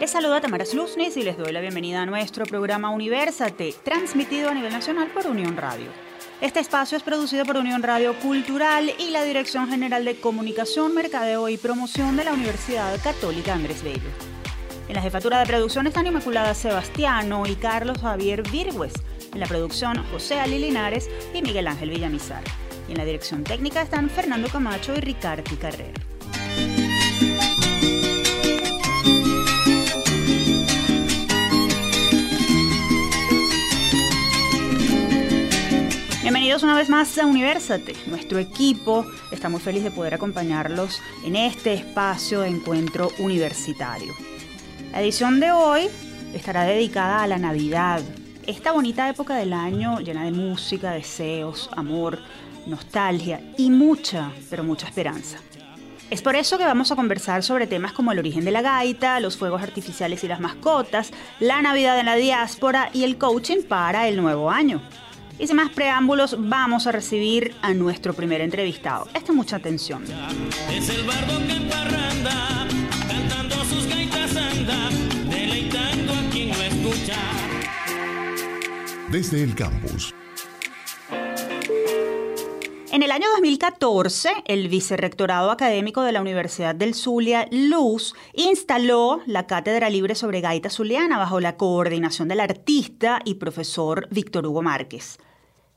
Les saluda Tamara Slusnis y les doy la bienvenida a nuestro programa Universate, transmitido a nivel nacional por Unión Radio. Este espacio es producido por Unión Radio Cultural y la Dirección General de Comunicación, Mercadeo y Promoción de la Universidad Católica Andrés Bello. En la jefatura de producción están Inmaculada Sebastiano y Carlos Javier Virgües. En la producción, José Ali Linares y Miguel Ángel Villamizar. Y en la dirección técnica están Fernando Camacho y Ricardo Carrera. Bienvenidos una vez más a Universate. Nuestro equipo está muy feliz de poder acompañarlos en este espacio de encuentro universitario. La edición de hoy estará dedicada a la Navidad, esta bonita época del año llena de música, deseos, amor, nostalgia y mucha, pero mucha esperanza. Es por eso que vamos a conversar sobre temas como el origen de la gaita, los fuegos artificiales y las mascotas, la Navidad en la diáspora y el coaching para el nuevo año. Y sin más preámbulos, vamos a recibir a nuestro primer entrevistado. Esta mucha atención. Es el bardo que parranda, cantando sus gaitas anda, deleitando a quien lo escucha. Desde el campus. En el año 2014, el Vicerrectorado Académico de la Universidad del Zulia, Luz, instaló la Cátedra Libre sobre Gaita Zuliana bajo la coordinación del artista y profesor Víctor Hugo Márquez.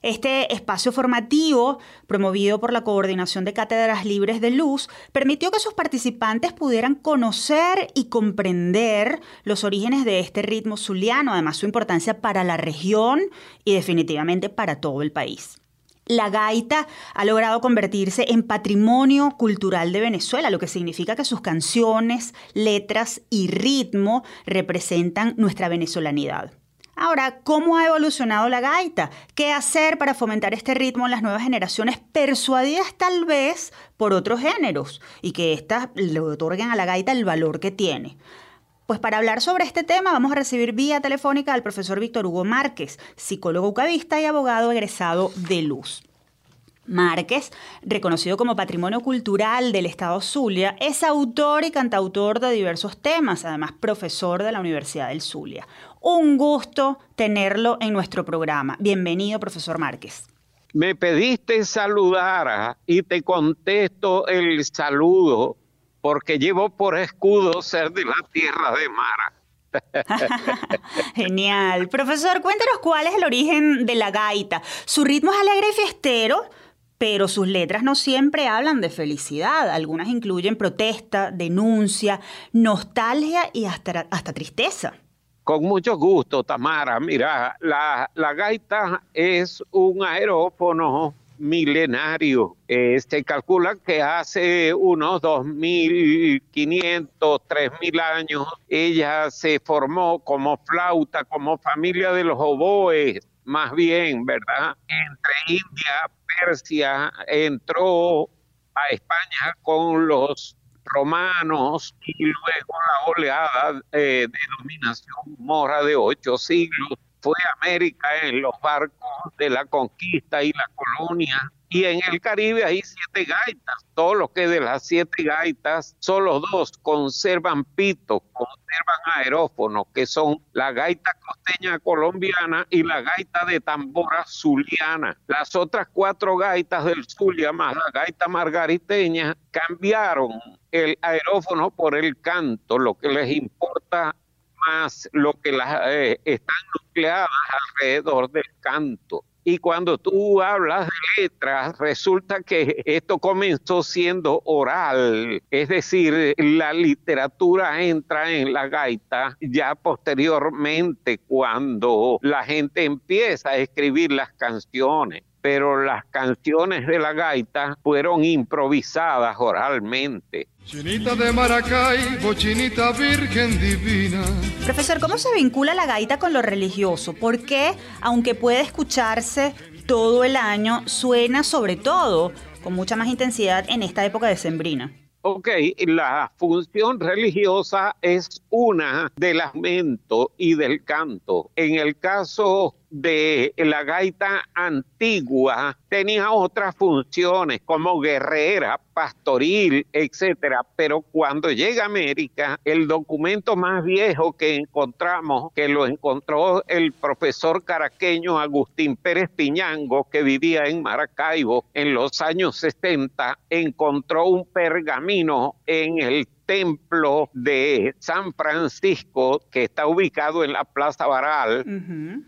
Este espacio formativo, promovido por la Coordinación de Cátedras Libres de Luz, permitió que sus participantes pudieran conocer y comprender los orígenes de este ritmo zuliano, además su importancia para la región y definitivamente para todo el país. La gaita ha logrado convertirse en patrimonio cultural de Venezuela, lo que significa que sus canciones, letras y ritmo representan nuestra venezolanidad. Ahora, ¿cómo ha evolucionado la gaita? ¿Qué hacer para fomentar este ritmo en las nuevas generaciones, persuadidas tal vez por otros géneros y que éstas le otorguen a la gaita el valor que tiene? Pues para hablar sobre este tema vamos a recibir vía telefónica al profesor Víctor Hugo Márquez, psicólogo ucavista y abogado egresado de Luz. Márquez, reconocido como Patrimonio Cultural del Estado Zulia, es autor y cantautor de diversos temas, además profesor de la Universidad del Zulia. Un gusto tenerlo en nuestro programa. Bienvenido, profesor Márquez. Me pediste saludar y te contesto el saludo porque llevo por escudo ser de la tierra de Mara. Genial. Profesor, cuéntenos cuál es el origen de la gaita. Su ritmo es alegre y fiestero, pero sus letras no siempre hablan de felicidad. Algunas incluyen protesta, denuncia, nostalgia y hasta, hasta tristeza. Con mucho gusto, Tamara. Mira, la, gaita es un aerófono milenario. Se calcula que hace unos 2.500, 3.000 años ella se formó como flauta, como familia de los oboes, más bien, ¿verdad? Entre India, Persia, entró a España con los romanos y luego la oleada eh, de dominación mora de ocho siglos fue América en los barcos de la conquista y la colonia. Y en el Caribe hay siete gaitas. Todo lo que de las siete gaitas, solo dos conservan pito, conservan aerófono, que son la gaita costeña colombiana y la gaita de tambora zuliana. Las otras cuatro gaitas del Zulia más la gaita margariteña cambiaron el aerófono por el canto, lo que les importa más lo que las, eh, están nucleadas alrededor del canto. Y cuando tú hablas de letras, resulta que esto comenzó siendo oral, es decir, la literatura entra en la gaita ya posteriormente cuando la gente empieza a escribir las canciones pero las canciones de la gaita fueron improvisadas oralmente. Chinita de Maracaibo, chinita virgen divina. Profesor, ¿cómo se vincula la gaita con lo religioso? ¿Por qué, aunque puede escucharse todo el año, suena sobre todo con mucha más intensidad en esta época de sembrina? Ok, la función religiosa es una del lamento y del canto. En el caso de la gaita antigua tenía otras funciones como guerrera, pastoril, etcétera, pero cuando llega a América, el documento más viejo que encontramos, que lo encontró el profesor caraqueño Agustín Pérez Piñango, que vivía en Maracaibo en los años 60, encontró un pergamino en el templo de San Francisco que está ubicado en la Plaza Baral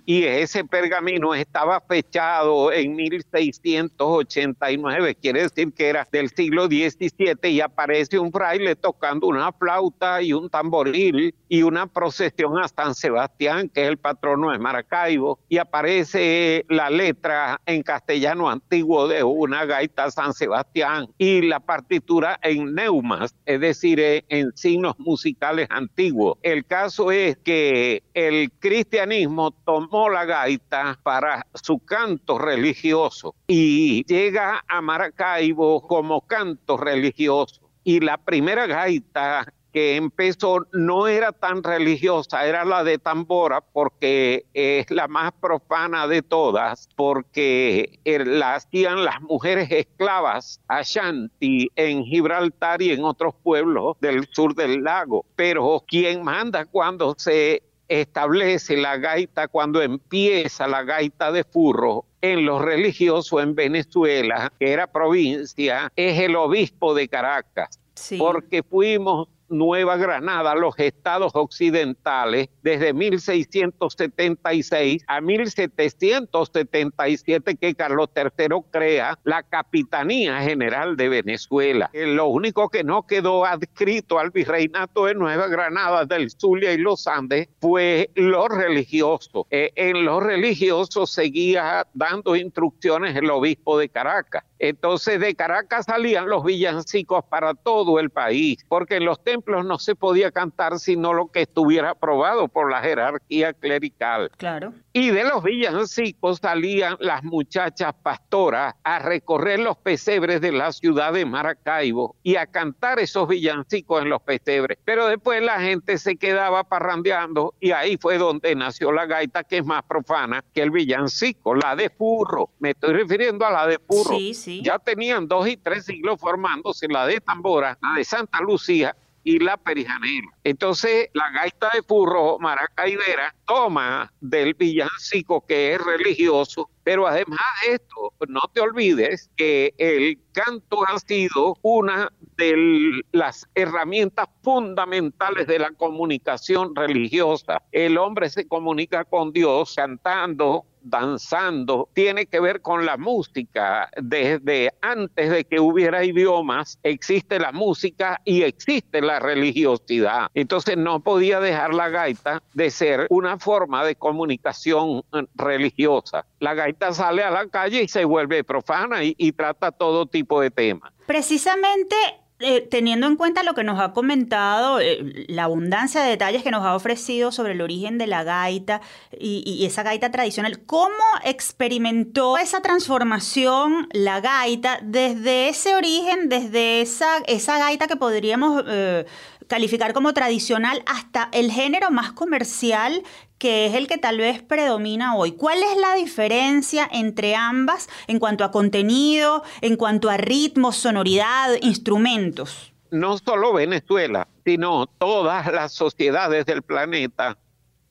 y ese pergamino estaba fechado en 1689, quiere decir que era del siglo XVII y aparece un fraile tocando una flauta y un tamboril y una procesión a San Sebastián, que es el patrono de Maracaibo, y aparece la letra en castellano antiguo de una gaita San Sebastián y la partitura en neumas, es decir, en signos musicales antiguos. El caso es que el cristianismo tomó la gaita para su canto religioso y llega a Maracaibo como canto religioso. Y la primera gaita que empezó no era tan religiosa, era la de tambora porque es la más profana de todas, porque er, la hacían las mujeres esclavas Ashanti en Gibraltar y en otros pueblos del sur del lago. Pero quien manda cuando se establece la gaita, cuando empieza la gaita de furro, en los religiosos en Venezuela, que era provincia, es el obispo de Caracas. Porque fuimos Nueva Granada, los estados occidentales, desde 1676 a 1777 que Carlos III crea la Capitanía General de Venezuela. Eh, lo único que no quedó adscrito al virreinato de Nueva Granada, del Zulia y los Andes fue lo religioso. Eh, en lo religioso seguía dando instrucciones el obispo de Caracas. Entonces de Caracas salían los villancicos para todo el país, porque en los templos no se podía cantar sino lo que estuviera aprobado por la jerarquía clerical. Claro. Y de los villancicos salían las muchachas pastoras a recorrer los pesebres de la ciudad de Maracaibo y a cantar esos villancicos en los pesebres. Pero después la gente se quedaba parrandeando y ahí fue donde nació la gaita que es más profana que el villancico, la de furro. Me estoy refiriendo a la de furro. Sí, sí. Ya tenían dos y tres siglos formándose la de tambora, la de Santa Lucía y la perijanera. Entonces, la gaita de furro maracaibera toma del villancico que es religioso, pero además de esto, no te olvides que el canto ha sido una de las herramientas fundamentales de la comunicación religiosa. El hombre se comunica con Dios cantando, danzando, tiene que ver con la música. Desde antes de que hubiera idiomas, existe la música y existe la religiosidad. Entonces no podía dejar la gaita de ser una forma de comunicación eh, religiosa. La gaita sale a la calle y se vuelve profana y, y trata todo tipo de temas. Precisamente eh, teniendo en cuenta lo que nos ha comentado, eh, la abundancia de detalles que nos ha ofrecido sobre el origen de la gaita y, esa gaita tradicional, ¿cómo experimentó esa transformación la gaita desde ese origen, desde esa, esa gaita que podríamos eh, calificar como tradicional hasta el género más comercial que es el que tal vez predomina hoy. ¿Cuál es la diferencia entre ambas en cuanto a contenido, en cuanto a ritmo, sonoridad, instrumentos? No solo Venezuela, sino todas las sociedades del planeta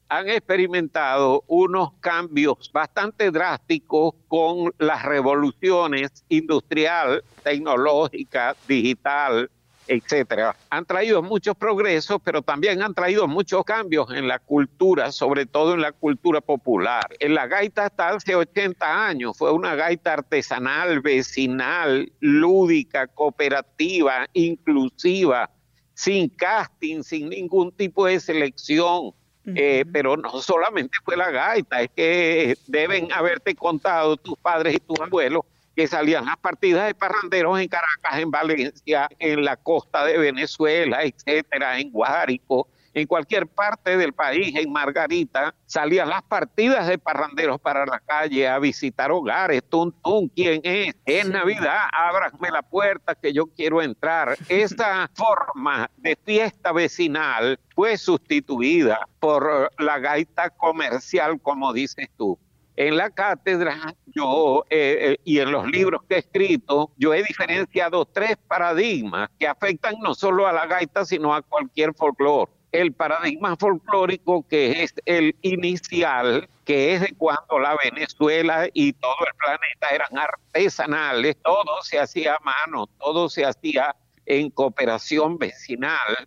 han experimentado unos cambios bastante drásticos con las revoluciones industrial, tecnológica, digital, etcétera, han traído muchos progresos, pero también han traído muchos cambios en la cultura, sobre todo en la cultura popular. En la gaita hasta hace 80 años fue una gaita artesanal, vecinal, lúdica, cooperativa, inclusiva, sin casting, sin ningún tipo de selección. Eh, pero no solamente fue la gaita, es que deben haberte contado tus padres y tus abuelos que salían las partidas de parranderos en Caracas, en Valencia, en la costa de Venezuela, etcétera, en Guárico, en cualquier parte del país, en Margarita, salían las partidas de parranderos para la calle a visitar hogares. Tun, tun, ¿quién es? Es Navidad, ábrame la puerta que yo quiero entrar. Esa forma de fiesta vecinal fue sustituida por la gaita comercial, como dices tú. En la cátedra, yo eh, eh, y en los libros que he escrito, yo he diferenciado tres paradigmas que afectan no solo a la gaita, sino a cualquier folclore. El paradigma folclórico, que es el inicial, que es de cuando la Venezuela y todo el planeta eran artesanales, todo se hacía a mano, todo se hacía en cooperación vecinal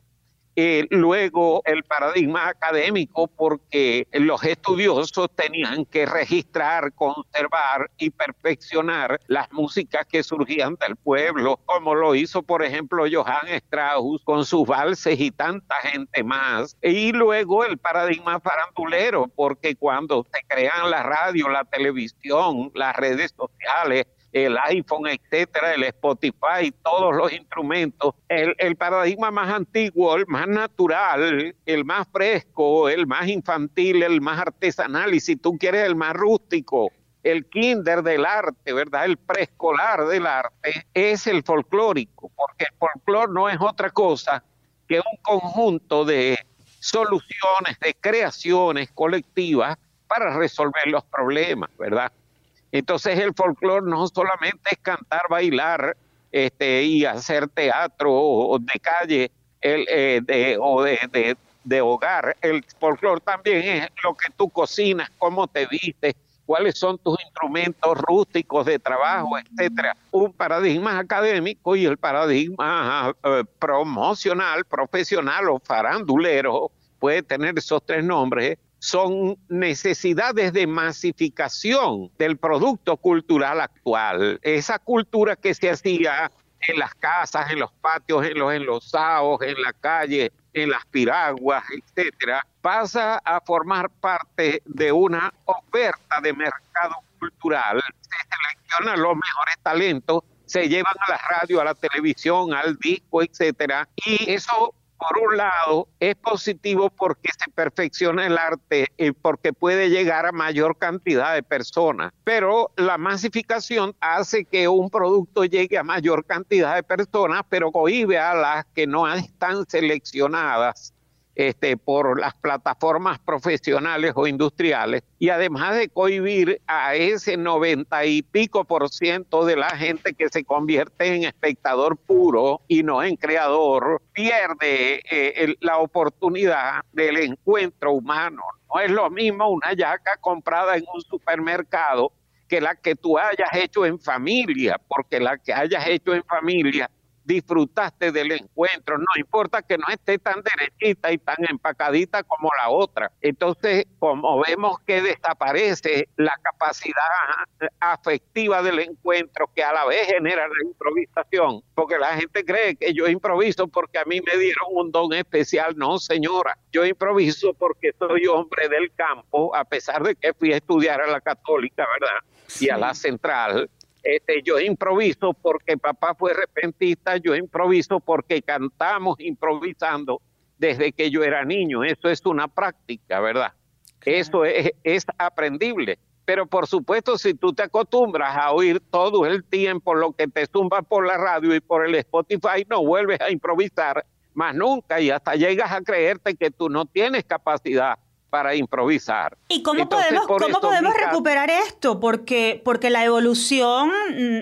eh, luego el paradigma académico porque los estudiosos tenían que registrar, conservar y perfeccionar las músicas que surgían del pueblo, como lo hizo por ejemplo Johann Strauss con sus valses y tanta gente más. Y luego el paradigma farandulero, porque cuando se crean la radio, la televisión, las redes sociales, el iPhone, etcétera, el Spotify, todos los instrumentos. El, paradigma más antiguo, el más natural, el más fresco, el más infantil, el más artesanal y si tú quieres el más rústico, el kinder del arte, ¿verdad? El preescolar del arte es el folclórico, porque el folclore no es otra cosa que un conjunto de soluciones, de creaciones colectivas para resolver los problemas, ¿verdad? Entonces el folclore no solamente es cantar, bailar este, y hacer teatro de calle el, eh, de, o de, de, hogar. El folclore también es lo que tú cocinas, cómo te vistes, cuáles son tus instrumentos rústicos de trabajo, etcétera. Un paradigma académico y el paradigma eh, promocional, profesional o farandulero puede tener esos tres nombres son necesidades de masificación del producto cultural actual. Esa cultura que se hacía en las casas, en los patios, en los enlosados, en la calle, en las piraguas, etcétera, pasa a formar parte de una oferta de mercado cultural. Se seleccionan los mejores talentos, se llevan a la radio, a la televisión, al disco, etcétera, y eso por un lado, es positivo porque se perfecciona el arte y porque puede llegar a mayor cantidad de personas, pero la masificación hace que un producto llegue a mayor cantidad de personas, pero cohibe a las que no están seleccionadas este, por las plataformas profesionales o industriales y además de cohibir a ese noventa y pico por ciento de la gente que se convierte en espectador puro y no en creador, pierde eh, la oportunidad del encuentro humano. No es lo mismo una yaca comprada en un supermercado que la que tú hayas hecho en familia, porque la que hayas hecho en familia disfrutaste del encuentro, no importa que no esté tan derechita y tan empacadita como la otra. Entonces, como vemos que desaparece la capacidad afectiva del encuentro que a la vez genera la improvisación, porque la gente cree que yo improviso porque a mí me dieron un don especial, no señora, yo improviso porque soy hombre del campo, a pesar de que fui a estudiar a la católica, ¿verdad? Y a la central, este, yo improviso porque papá fue repentista, yo improviso porque cantamos improvisando desde que yo era niño. Eso es una práctica, ¿verdad? Eso es, es aprendible. Pero por supuesto, si tú te acostumbras a oír todo el tiempo lo que te zumba por la radio y por el Spotify, no vuelves a improvisar más nunca y hasta llegas a creerte que tú no tienes capacidad para improvisar. ¿Y cómo podemos, ¿cómo podemos recuperar esto? Porque, porque la evolución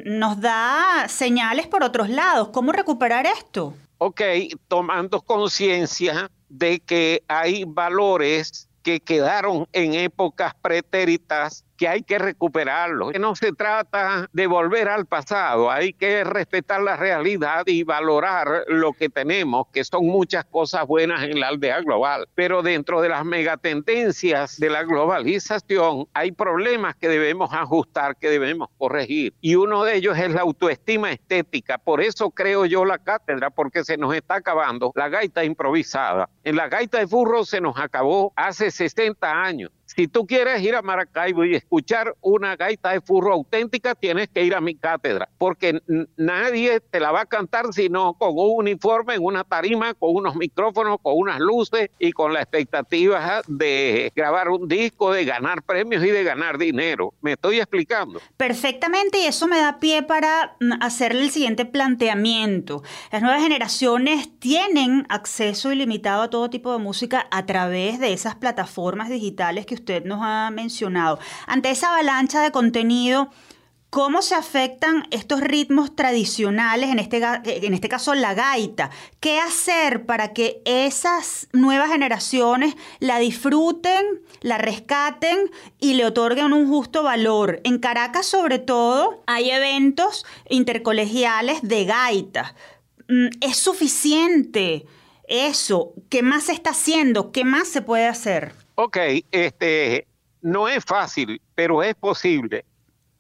nos da señales por otros lados. ¿Cómo recuperar esto? Ok, tomando conciencia de que hay valores que quedaron en épocas pretéritas que hay que recuperarlo. No se trata de volver al pasado, hay que respetar la realidad y valorar lo que tenemos, que son muchas cosas buenas en la aldea global. Pero dentro de las megatendencias de la globalización hay problemas que debemos ajustar, que debemos corregir. Y uno de ellos es la autoestima estética. Por eso creo yo la cátedra, porque se nos está acabando la gaita improvisada. En la gaita de burro se nos acabó hace 60 años. Si tú quieres ir a Maracaibo y escuchar una gaita de furro auténtica, tienes que ir a mi cátedra, porque nadie te la va a cantar sino con un uniforme, en una tarima, con unos micrófonos, con unas luces y con la expectativa de grabar un disco, de ganar premios y de ganar dinero. ¿Me estoy explicando? Perfectamente, y eso me da pie para mm, hacerle el siguiente planteamiento. Las nuevas generaciones tienen acceso ilimitado a todo tipo de música a través de esas plataformas digitales que que usted nos ha mencionado. Ante esa avalancha de contenido, ¿Cómo se afectan estos ritmos tradicionales, en este, en este caso la gaita? ¿Qué hacer para que esas nuevas generaciones la disfruten, la rescaten y le otorguen un justo valor? En Caracas, sobre todo, hay eventos intercolegiales de gaita. Mm, ¿Es suficiente eso? ¿Qué más se está haciendo? ¿Qué más se puede hacer? Ok, este, no es fácil, pero es posible.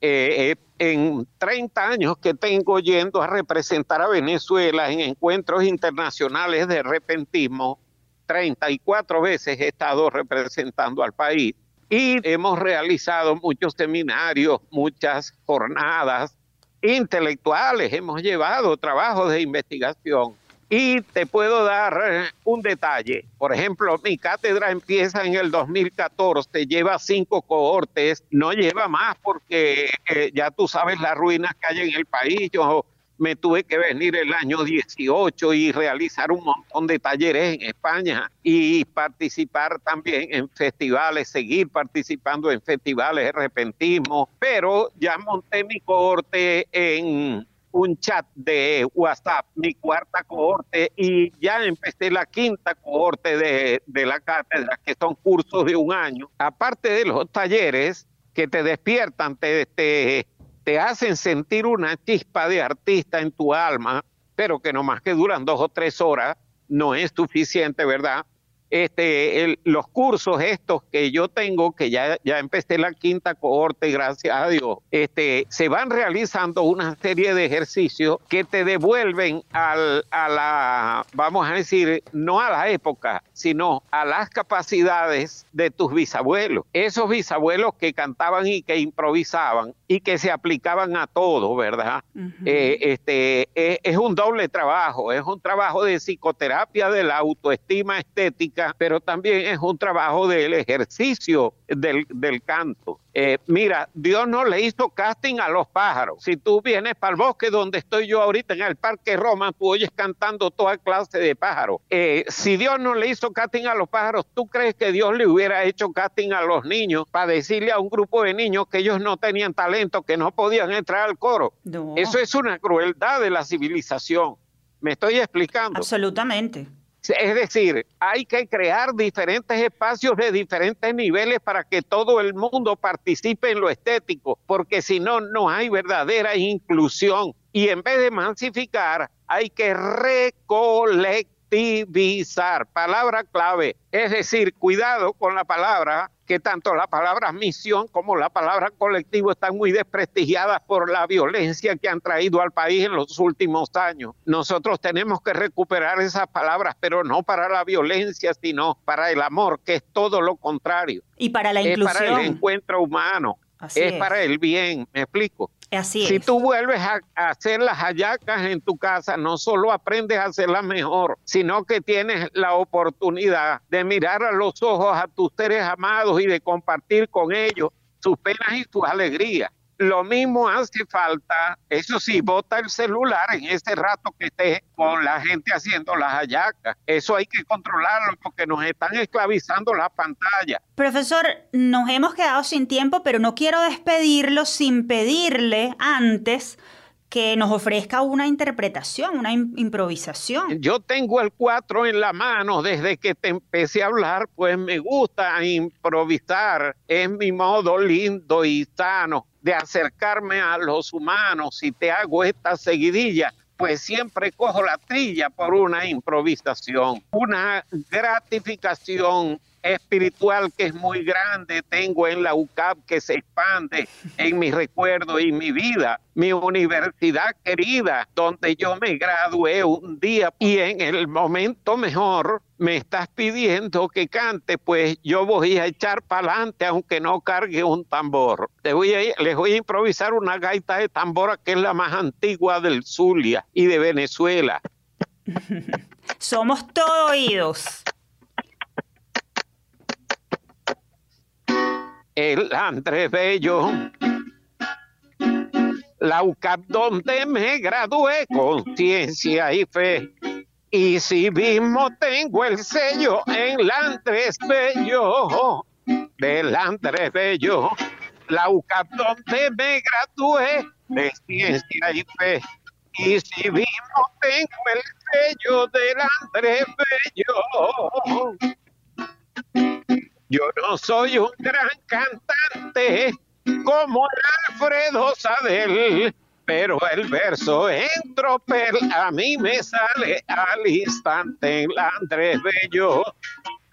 Eh, eh, en 30 años que tengo yendo a representar a Venezuela en encuentros internacionales de repentismo, 34 veces he estado representando al país y hemos realizado muchos seminarios, muchas jornadas intelectuales, hemos llevado trabajos de investigación y te puedo dar eh, un detalle. Por ejemplo, mi cátedra empieza en el 2014, lleva cinco cohortes, no lleva más porque eh, ya tú sabes las ruinas que hay en el país. Yo me tuve que venir el año 18 y realizar un montón de talleres en España y participar también en festivales, seguir participando en festivales de repentismo, pero ya monté mi cohorte en un chat de WhatsApp, mi cuarta cohorte, y ya empecé la quinta cohorte de, la cátedra, que son cursos de un año. Aparte de los talleres que te despiertan, te, te, te hacen sentir una chispa de artista en tu alma, pero que no más que duran dos o tres horas, no es suficiente, ¿verdad? Este, los cursos estos que yo tengo, que ya, ya empecé la quinta cohorte, gracias a Dios, este, se van realizando una serie de ejercicios que te devuelven al, a la, vamos a decir, no a la época, sino a las capacidades de tus bisabuelos. Esos bisabuelos que cantaban y que improvisaban y que se aplicaban a todo, ¿verdad? Eh, este, es, es un doble trabajo, es un trabajo de psicoterapia de la autoestima estética pero también es un trabajo del ejercicio del, canto. Eh, mira, Dios no le hizo casting a los pájaros. Si tú vienes para el bosque donde estoy yo ahorita en el Parque Roma, tú oyes cantando toda clase de pájaros. Eh, si Dios no le hizo casting a los pájaros, ¿tú crees que Dios le hubiera hecho casting a los niños para decirle a un grupo de niños que ellos no tenían talento, que no podían entrar al coro? Eso es una crueldad de la civilización. ¿Me estoy explicando? Absolutamente. Es decir, hay que crear diferentes espacios de diferentes niveles para que todo el mundo participe en lo estético, porque si no, no hay verdadera inclusión. Y en vez de masificar, hay que recolectivizar, palabra clave. Es decir, cuidado con la palabra que tanto la palabra misión como la palabra colectivo están muy desprestigiadas por la violencia que han traído al país en los últimos años. Nosotros tenemos que recuperar esas palabras, pero no para la violencia, sino para el amor, que es todo lo contrario. Y para la inclusión. Es para el encuentro humano. es, para el bien, me explico. Así si tú vuelves a, hacer las hallacas en tu casa, no solo aprendes a hacerlas mejor, sino que tienes la oportunidad de mirar a los ojos a tus seres amados y de compartir con ellos sus penas y sus alegrías. Lo mismo hace falta, eso sí, bota el celular en ese rato que estés con la gente haciendo las hallacas. Eso hay que controlarlo porque nos están esclavizando la pantalla. Profesor, nos hemos quedado sin tiempo, pero no quiero despedirlo sin pedirle antes que nos ofrezca una interpretación, una improvisación. Yo tengo el cuatro en la mano desde que te empecé a hablar, pues me gusta improvisar, es mi modo lindo y sano de acercarme a los humanos y te hago esta seguidilla pues siempre cojo la trilla por una improvisación, una gratificación espiritual que es muy grande tengo en la UCAP que se expande en mi recuerdo y mi vida, mi universidad querida, donde yo me gradué un día y en el momento mejor me estás pidiendo que cante, pues yo voy a echar para adelante aunque no cargue un tambor. Les voy, a, improvisar una gaita de tambora que es la más antigua del Zulia y de Venezuela. Somos todo oídos. El Andrés Bello. La UCAP donde me gradué con ciencia y fe. Y si mismo tengo el sello en la Andrés Bello. del Andrés Bello, la UCAP donde me gradué de ciencia y fe. Y si mismo tengo el sello del Andrés Bello. Yo no soy un gran cantante como Alfredo Sadel, pero el verso en tropel a mí me sale al instante el Andrés Bello.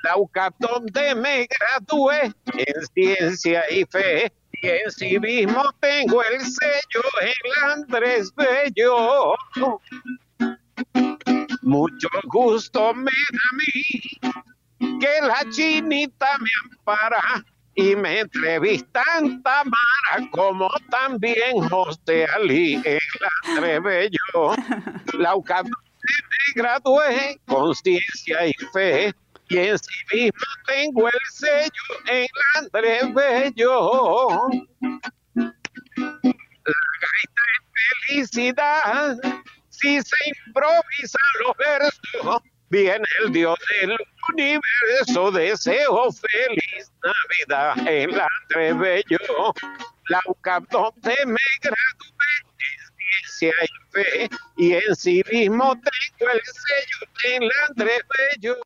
La UCAP donde me gradué en ciencia y fe y en sí mismo tengo el sello el Andrés Bello. Mucho gusto me da a mí que la chinita me ampara y me entrevistan Tamara como también José Ali el Bello. La UCAP me gradué con ciencia y fe y en sí mismo tengo el sello en Andrés Bello. La gaita es felicidad, si se improvisan los versos, viene el Dios del universo, deseo feliz Navidad en. La UCAP donde me gradué en ciencia y fe, y en sí mismo tengo el sello en Andrés Bello.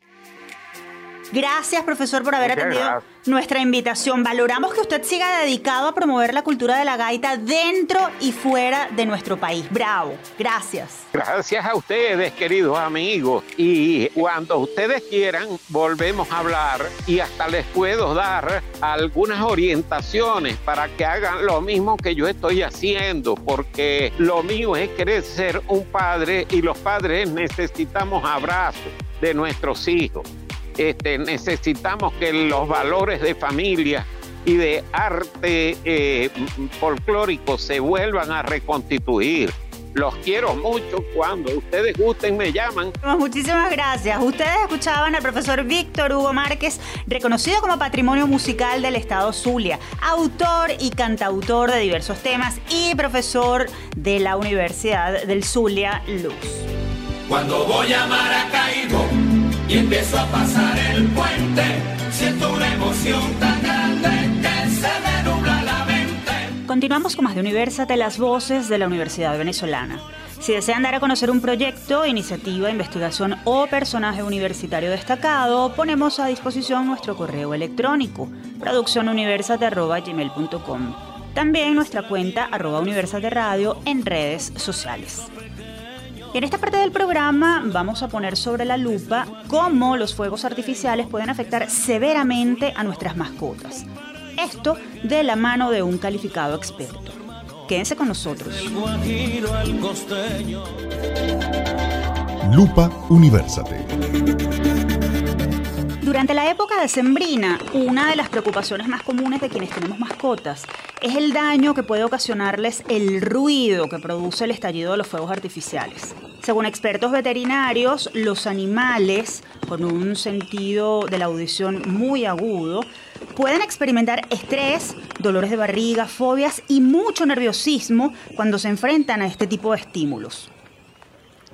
Gracias, profesor, por haber atendido nuestra invitación. Valoramos que usted siga dedicado a promover la cultura de la gaita dentro y fuera de nuestro país. Bravo. Gracias. Gracias a ustedes, queridos amigos. Y cuando ustedes quieran, volvemos a hablar y hasta les puedo dar algunas orientaciones para que hagan lo mismo que yo estoy haciendo, porque lo mío es querer ser un padre y los padres necesitamos abrazos de nuestros hijos. Este, necesitamos que los valores de familia y de arte eh, folclórico se vuelvan a reconstituir. Los quiero mucho. Cuando ustedes gusten, me llaman. Muchísimas gracias. Ustedes escuchaban al profesor Víctor Hugo Márquez, reconocido como Patrimonio Musical del Estado Zulia, autor y cantautor de diversos temas y profesor de la Universidad del Zulia Luz. Cuando voy a Maracaibo y empiezo a pasar el puente, siento una emoción tan grande que se me la mente. Continuamos con más de Universate, las voces de la Universidad Venezolana. Si desean dar a conocer un proyecto, iniciativa, investigación o personaje universitario destacado, ponemos a disposición nuestro correo electrónico produccionuniversate.gmail.com También nuestra cuenta arroba Universate Radio en redes sociales. En esta parte del programa vamos a poner sobre la lupa cómo los fuegos artificiales pueden afectar severamente a nuestras mascotas. Esto de la mano de un calificado experto. Quédense con nosotros. Lupa Universate. Durante la época de Sembrina, una de las preocupaciones más comunes de quienes tenemos mascotas es el daño que puede ocasionarles el ruido que produce el estallido de los fuegos artificiales. Según expertos veterinarios, los animales con un sentido de la audición muy agudo pueden experimentar estrés, dolores de barriga, fobias y mucho nerviosismo cuando se enfrentan a este tipo de estímulos.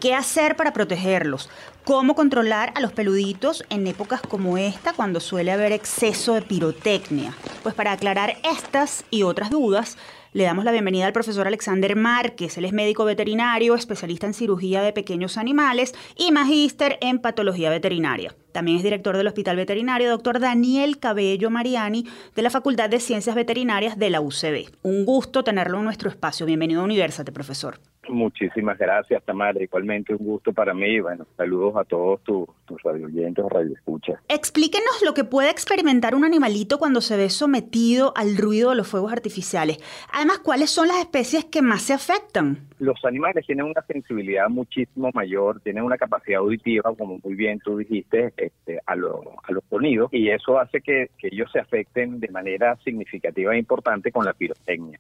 ¿Qué hacer para protegerlos? ¿Cómo controlar a los peluditos en épocas como esta cuando suele haber exceso de pirotecnia? Pues para aclarar estas y otras dudas, le damos la bienvenida al profesor Alexander Márquez. Él es médico veterinario, especialista en cirugía de pequeños animales y magíster en patología veterinaria. También es director del Hospital Veterinario, doctor Daniel Cabello Mariani, de la Facultad de Ciencias Veterinarias de la UCB. Un gusto tenerlo en nuestro espacio. Bienvenido a Universate, profesor. Muchísimas gracias, Tamara. Igualmente un gusto para mí. Bueno, saludos a todos tus, tus radioyentes o radioescuchas. Explíquenos lo que puede experimentar un animalito cuando se ve sometido al ruido de los fuegos artificiales. Además, ¿cuáles son las especies que más se afectan? Los animales tienen una sensibilidad muchísimo mayor, tienen una capacidad auditiva, como muy bien tú dijiste, este, a, lo, a los sonidos, y eso hace que, que ellos se afecten de manera significativa e importante con la pirotecnia.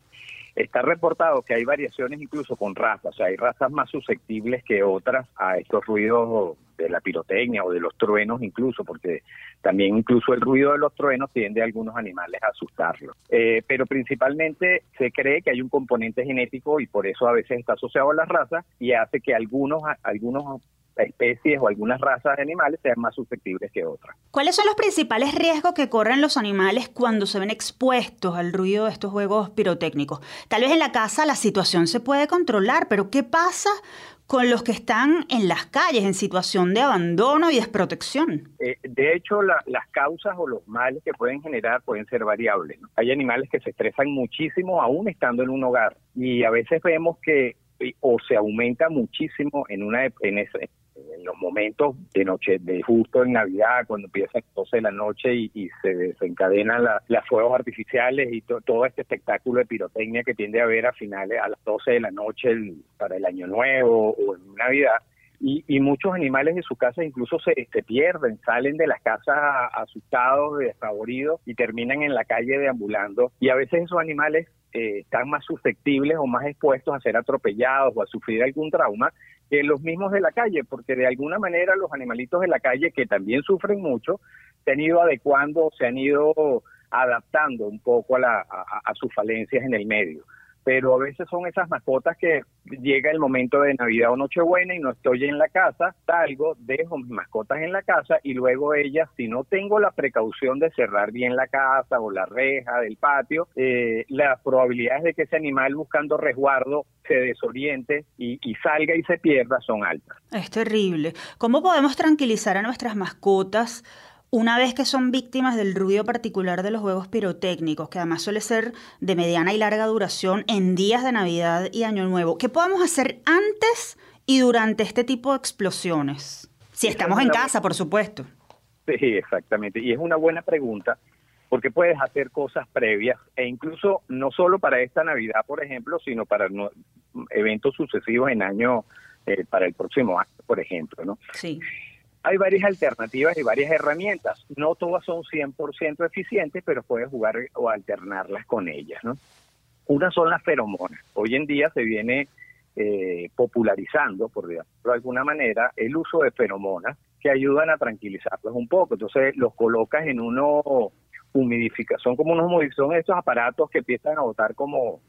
Está reportado que hay variaciones incluso con razas, o sea, hay razas más susceptibles que otras a estos ruidos de la pirotecnia o de los truenos incluso, porque también incluso el ruido de los truenos tiende a algunos animales a asustarlos. Eh, pero principalmente se cree que hay un componente genético y por eso a veces está asociado a las razas y hace que algunos, algunos especies o algunas razas de animales sean más susceptibles que otras. ¿Cuáles son los principales riesgos que corren los animales cuando se ven expuestos al ruido de estos juegos pirotécnicos? Tal vez en la casa la situación se puede controlar, pero ¿qué pasa con los que están en las calles en situación de abandono y desprotección. Eh, de hecho, las causas o los males que pueden generar pueden ser variables. Hay animales que se estresan muchísimo aún estando en un hogar y a veces vemos que o se aumenta muchísimo en una en, ese, en los momentos de noche, de justo en Navidad, cuando empieza a las 12 de la noche y, se desencadenan las fuegos artificiales y todo este espectáculo de pirotecnia que tiende a haber a finales, a las 12 de la noche para el Año Nuevo o en Navidad. Y, muchos animales de su casa incluso se, pierden, salen de las casas asustados, desfavoridos y terminan en la calle deambulando. Y a veces esos animales eh, están más susceptibles o más expuestos a ser atropellados o a sufrir algún trauma que los mismos de la calle, porque de alguna manera los animalitos de la calle, que también sufren mucho, se han ido adecuando, se han ido adaptando un poco a, a sus falencias en el medio pero a veces son esas mascotas que llega el momento de Navidad o Nochebuena y no estoy en la casa, salgo, dejo mis mascotas en la casa y luego ellas, si no tengo la precaución de cerrar bien la casa o la reja del patio, eh, las probabilidades de que ese animal buscando resguardo se desoriente y, y salga y se pierda son altas. Es terrible. ¿Cómo podemos tranquilizar a nuestras mascotas? Una vez que son víctimas del ruido particular de los juegos pirotécnicos, que además suele ser de mediana y larga duración en días de Navidad y Año Nuevo, ¿qué podemos hacer antes y durante este tipo de explosiones? Si estamos en casa, por supuesto. Sí, exactamente. Y es una buena pregunta porque puedes hacer cosas previas e incluso no solo para esta Navidad, por ejemplo, sino para eventos sucesivos en año, eh, para el próximo año, por ejemplo, ¿no? Sí hay varias alternativas y varias herramientas. No todas son 100% eficientes, pero puedes jugar o alternarlas con ellas. ¿no? Una son las feromonas. Hoy en día se viene eh, popularizando, por decirlo de alguna manera, el uso de feromonas que ayudan a tranquilizarlos un poco. Entonces los colocas en uno humidificación, son como unos son estos aparatos que empiezan a botar como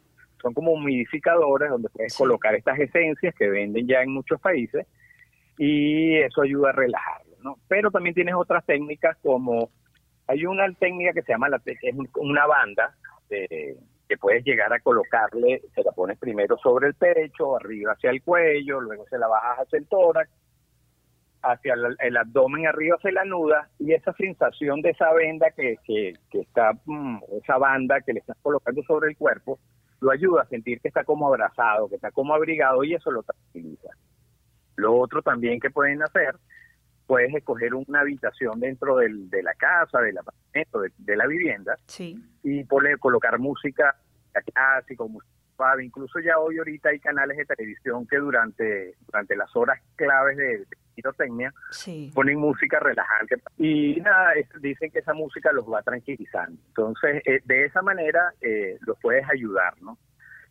son como humidificadores donde puedes colocar estas esencias que venden ya en muchos países y eso ayuda a relajarlo, ¿no? Pero también tienes otras técnicas como, hay una técnica que se llama, la, es una banda que puedes llegar a colocarle, se la pones primero sobre el pecho, arriba hacia el cuello, luego se la bajas hacia el tórax, hacia el, abdomen arriba se la nuda y esa sensación de esa venda que, que, que está, mm, esa banda que le estás colocando sobre el cuerpo, lo ayuda a sentir que está como abrazado, que está como abrigado y eso lo tranquiliza. Lo otro también que pueden hacer, puedes escoger una habitación dentro del, de la casa, del apartamento, de, la vivienda, y poner, colocar música clásica, música. Incluso ya hoy ahorita hay canales de televisión que durante, durante las horas claves de, pirotecnia ponen música relajante. Y nada, dicen que esa música los va tranquilizando. Entonces, eh, de esa manera eh, los puedes ayudar, ¿no?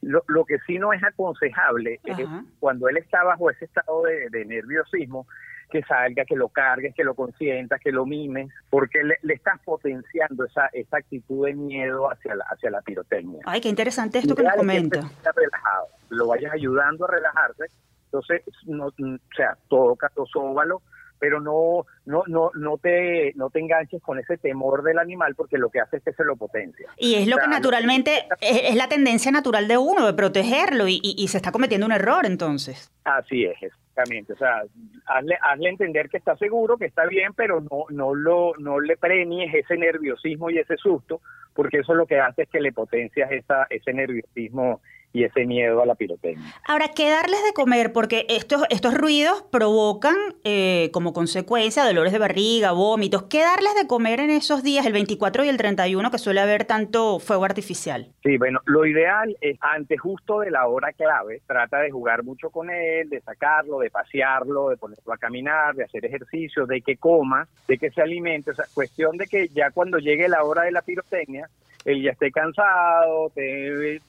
Lo, lo que sí no es aconsejable es cuando él está bajo ese estado de, nerviosismo, que salga, que lo cargues, que lo consientas, que lo mimes, porque le, estás potenciando esa, esa actitud de miedo hacia la, hacia la pirotecnia. Ay, qué interesante esto que nos comenta. relajado, lo vayas ayudando a relajarse, entonces, no, o sea, todo caso óvalo, pero no no no no te no te enganches con ese temor del animal porque lo que hace es que se lo potencia. Y es lo que naturalmente es, la tendencia natural de uno de protegerlo y, y, se está cometiendo un error entonces. Así es, exactamente. O sea, hazle, hazle entender que está seguro, que está bien, pero no no lo no le premies ese nerviosismo y ese susto porque eso lo que hace es que le potencias esa ese nerviosismo y ese miedo a la pirotecnia. Ahora, ¿qué darles de comer? Porque estos, estos ruidos provocan eh, como consecuencia dolores de barriga, vómitos. ¿Qué darles de comer en esos días, el 24 y el 31, que suele haber tanto fuego artificial? Sí, bueno, lo ideal es antes justo de la hora clave, trata de jugar mucho con él, de sacarlo, de pasearlo, de ponerlo a caminar, de hacer ejercicio, de que coma, de que se alimente. O sea, cuestión de que ya cuando llegue la hora de la pirotecnia, él ya esté cansado,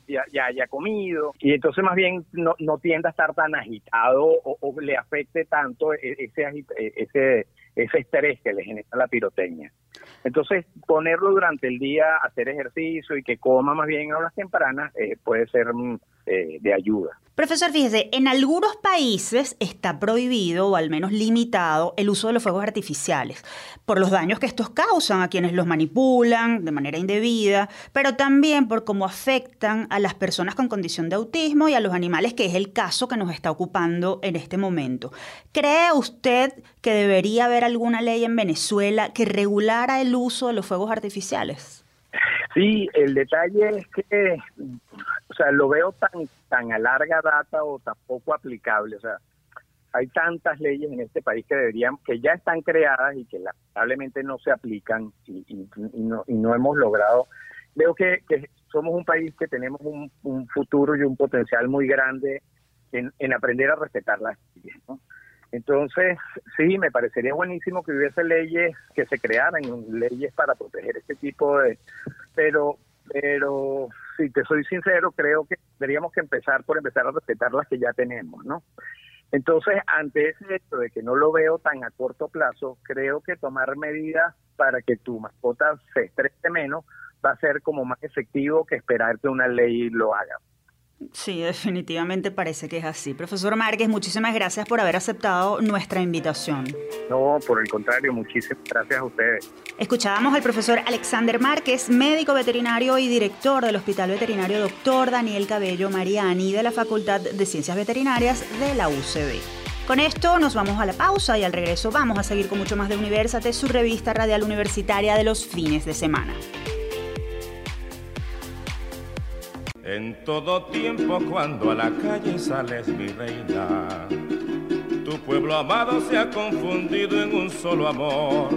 ya haya comido, y entonces más bien no, no tiende a estar tan agitado o, le afecte tanto e, ese, e, ese, ese estrés que le genera la pirotecnia. Entonces, ponerlo durante el día, hacer ejercicio y que coma más bien a horas tempranas eh, puede ser mm, eh, de ayuda. Profesor, fíjese, en algunos países está prohibido o al menos limitado el uso de los fuegos artificiales por los daños que estos causan a quienes los manipulan de manera indebida, pero también por cómo afectan a las personas con condición de autismo y a los animales, que es el caso que nos está ocupando en este momento. ¿Cree usted que debería haber alguna ley en Venezuela que regulara el uso de los fuegos artificiales? Sí, el detalle es que, o sea, lo veo tan tan a larga data o tan poco aplicable. O sea, hay tantas leyes en este país que deberían, que ya están creadas y que lamentablemente no se aplican y, no, y no, hemos logrado. Veo que, somos un país que tenemos un, futuro y un potencial muy grande en, aprender a respetar las leyes. Entonces, sí, me parecería buenísimo que hubiese leyes que se crearan, leyes para proteger este tipo de... Pero, pero si te soy sincero, creo que tendríamos que empezar por empezar a respetar las que ya tenemos, ¿no? Entonces, ante ese hecho de que no lo veo tan a corto plazo, creo que tomar medidas para que tu mascota se estrese menos va a ser como más efectivo que esperar que una ley lo haga. Sí, definitivamente parece que es así. Profesor Márquez, muchísimas gracias por haber aceptado nuestra invitación. No, por el contrario, muchísimas gracias a ustedes. Escuchábamos al profesor Alexander Márquez, médico veterinario y director del Hospital Veterinario Doctor Daniel Cabello Mariani de la Facultad de Ciencias Veterinarias de la UCB. Con esto nos vamos a la pausa y al regreso vamos a seguir con mucho más de Universate, su revista radial universitaria de los fines de semana. En todo tiempo cuando a la calle sales mi reina, tu pueblo amado se ha confundido en un solo amor.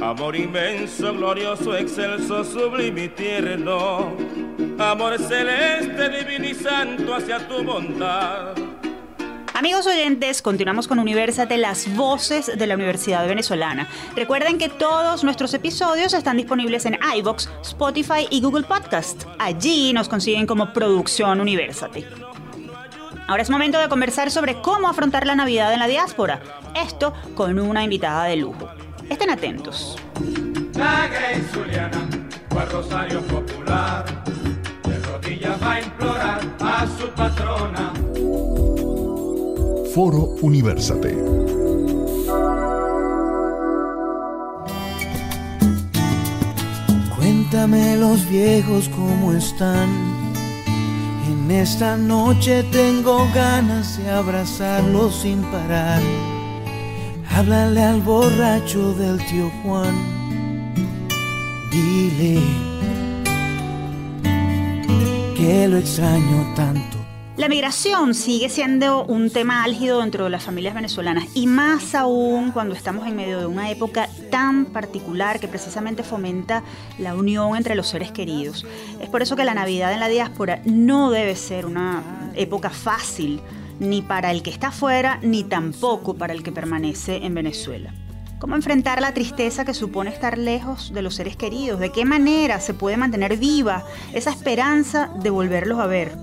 Amor inmenso, glorioso, excelso, sublime y tierno. Amor celeste, divino y santo hacia tu bondad Amigos oyentes, continuamos con Universate, las voces de la Universidad Venezolana. Recuerden que todos nuestros episodios están disponibles en iVoox, Spotify y Google Podcast. Allí nos consiguen como Producción Universate. Ahora es momento de conversar sobre cómo afrontar la Navidad en la diáspora. Esto con una invitada de lujo. Estén atentos. La Rosario Popular, de rodillas va a implorar a su patrona Foro Universate. Cuéntame los viejos cómo están. En esta noche tengo ganas de abrazarlos sin parar. Háblale al borracho del tío Juan. Dile que lo extraño tanto la migración sigue siendo un tema álgido dentro de las familias venezolanas y más aún cuando estamos en medio de una época tan particular que precisamente fomenta la unión entre los seres queridos. Es por eso que la Navidad en la diáspora no debe ser una época fácil ni para el que está afuera ni tampoco para el que permanece en Venezuela. ¿Cómo enfrentar la tristeza que supone estar lejos de los seres queridos? ¿De qué manera se puede mantener viva esa esperanza de volverlos a ver?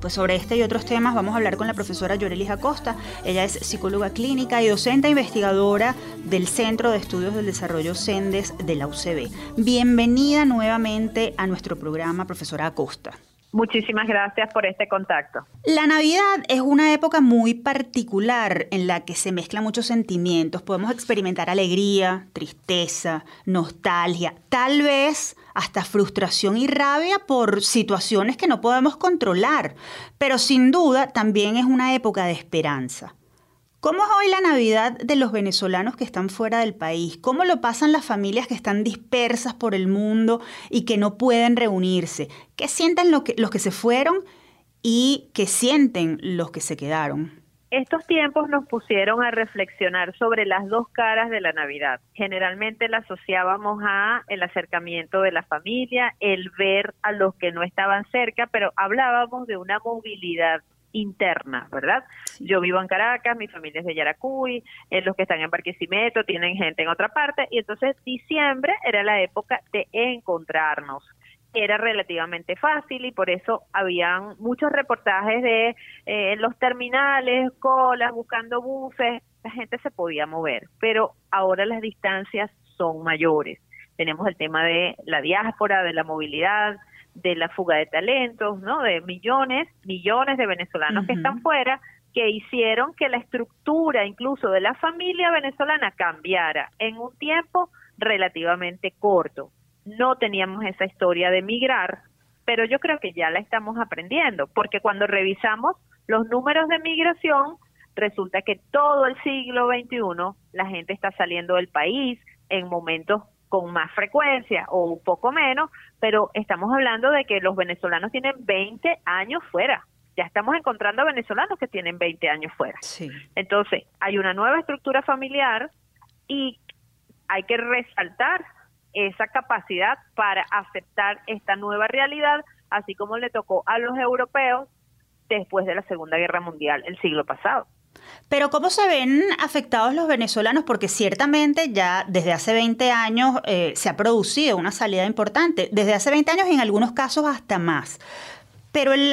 Pues sobre este y otros temas vamos a hablar con la profesora Yorelis Acosta. Ella es psicóloga clínica y docente investigadora del Centro de Estudios del Desarrollo CENDES de la UCB. Bienvenida nuevamente a nuestro programa, profesora Acosta. Muchísimas gracias por este contacto. La Navidad es una época muy particular en la que se mezclan muchos sentimientos. Podemos experimentar alegría, tristeza, nostalgia, tal vez hasta frustración y rabia por situaciones que no podemos controlar. Pero sin duda también es una época de esperanza. ¿Cómo es hoy la Navidad de los venezolanos que están fuera del país? ¿Cómo lo pasan las familias que están dispersas por el mundo y que no pueden reunirse? ¿Qué sienten los que, los que se fueron y qué sienten los que se quedaron? Estos tiempos nos pusieron a reflexionar sobre las dos caras de la Navidad. Generalmente la asociábamos a el acercamiento de la familia, el ver a los que no estaban cerca, pero hablábamos de una movilidad interna, ¿verdad? Yo vivo en Caracas, mi familia es de Yaracuy, eh, los que están en Barquisimeto tienen gente en otra parte, y entonces diciembre era la época de encontrarnos. Era relativamente fácil y por eso habían muchos reportajes de eh, los terminales, colas, buscando buses, la gente se podía mover, pero ahora las distancias son mayores. Tenemos el tema de la diáspora, de la movilidad, de la fuga de talentos, ¿no? De millones, millones de venezolanos que están fuera, que hicieron que la estructura incluso de la familia venezolana cambiara en un tiempo relativamente corto. No teníamos esa historia de migrar, pero yo creo que ya la estamos aprendiendo, porque cuando revisamos los números de migración, resulta que todo el siglo XXI la gente está saliendo del país en momentos con más frecuencia o un poco menos, pero estamos hablando de que los venezolanos tienen 20 años fuera. Ya estamos encontrando venezolanos que tienen 20 años fuera. Entonces, hay una nueva estructura familiar y hay que resaltar esa capacidad para aceptar esta nueva realidad, así como le tocó a los europeos después de la Segunda Guerra Mundial el siglo pasado. Pero ¿cómo se ven afectados los venezolanos? Porque ciertamente ya desde hace 20 años eh, se ha producido una salida importante, desde hace 20 años en algunos casos hasta más. Pero el,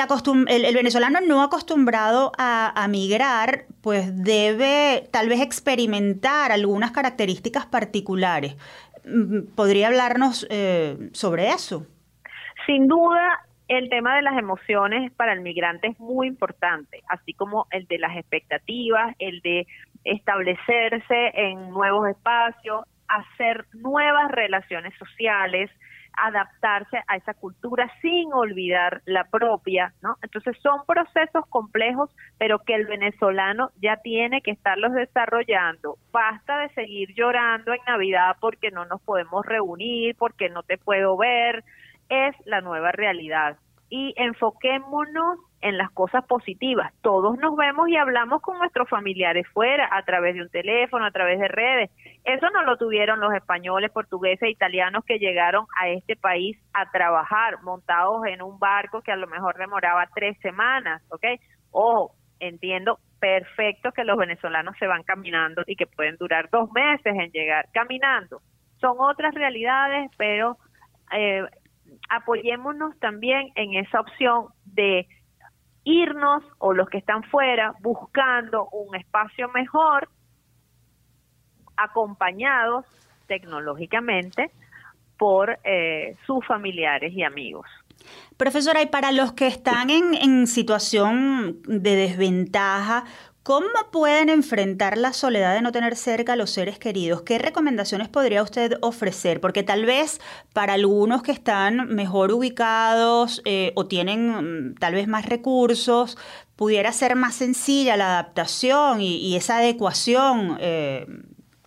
el, venezolano no acostumbrado a, migrar, pues debe tal vez experimentar algunas características particulares. Mm, ¿Podría hablarnos eh, sobre eso? Sin duda, el tema de las emociones para el migrante es muy importante, así como el de las expectativas, el de establecerse en nuevos espacios, hacer nuevas relaciones sociales, adaptarse a esa cultura sin olvidar la propia, ¿no? Entonces son procesos complejos, pero que el venezolano ya tiene que estarlos desarrollando. Basta de seguir llorando en Navidad porque no nos podemos reunir, porque no te puedo ver, es la nueva realidad. Y enfoquémonos en las cosas positivas. Todos nos vemos y hablamos con nuestros familiares fuera, a través de un teléfono, a través de redes. Eso no lo tuvieron los españoles, portugueses, italianos que llegaron a este país a trabajar, montados en un barco que a lo mejor demoraba tres semanas, ¿ok? Ojo, entiendo perfecto que los venezolanos se van caminando y que pueden durar dos meses en llegar caminando. Son otras realidades, pero eh, apoyémonos también en esa opción de irnos o los que están fuera buscando un espacio mejor, acompañados tecnológicamente por eh, sus familiares y amigos. Profesora, y para los que están en, en situación de desventaja, ¿Cómo pueden enfrentar la soledad de no tener cerca a los seres queridos? ¿Qué recomendaciones podría usted ofrecer? Porque tal vez para algunos que están mejor ubicados eh, o tienen mm, tal vez más recursos, pudiera ser más sencilla la adaptación y, esa adecuación eh,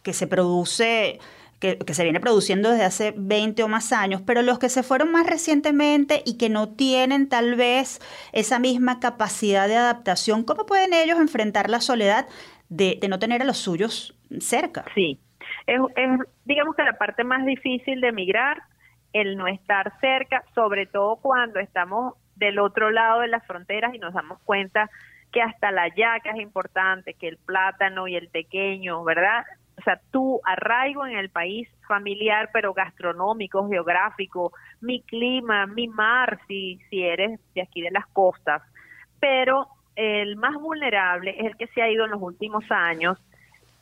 que se produce que, se viene produciendo desde hace 20 o más años, pero los que se fueron más recientemente y que no tienen tal vez esa misma capacidad de adaptación, ¿cómo pueden ellos enfrentar la soledad de, no tener a los suyos cerca? Sí, es, digamos que la parte más difícil de emigrar, el no estar cerca, sobre todo cuando estamos del otro lado de las fronteras y nos damos cuenta que hasta la yaca es importante, que el plátano y el pequeño, ¿verdad? O sea, tu arraigo en el país familiar, pero gastronómico, geográfico, mi clima, mi mar, si, si eres de aquí de las costas. Pero el más vulnerable es el que se ha ido en los últimos años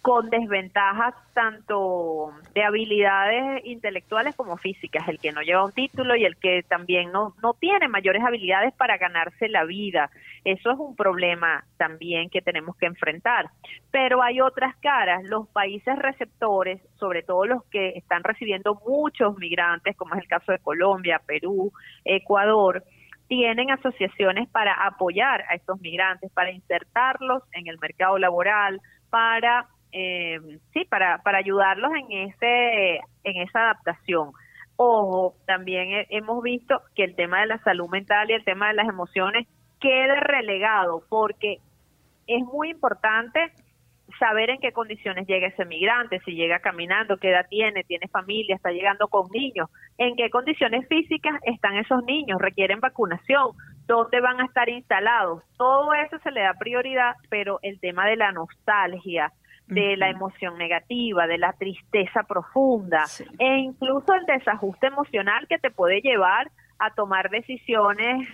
con desventajas tanto de habilidades intelectuales como físicas, el que no lleva un título y el que también no, no tiene mayores habilidades para ganarse la vida. Eso es un problema también que tenemos que enfrentar. Pero hay otras caras, los países receptores, sobre todo los que están recibiendo muchos migrantes, como es el caso de Colombia, Perú, Ecuador, tienen asociaciones para apoyar a estos migrantes, para insertarlos en el mercado laboral, para eh, sí, para, para ayudarlos en, ese, en esa adaptación. Ojo, también hemos visto que el tema de la salud mental y el tema de las emociones quede relegado porque es muy importante saber en qué condiciones llega ese migrante, si llega caminando, qué edad tiene, tiene familia, está llegando con niños, en qué condiciones físicas están esos niños, requieren vacunación, dónde van a estar instalados. Todo eso se le da prioridad, pero el tema de la nostalgia, de la emoción negativa, de la tristeza profunda e incluso el desajuste emocional que te puede llevar a tomar decisiones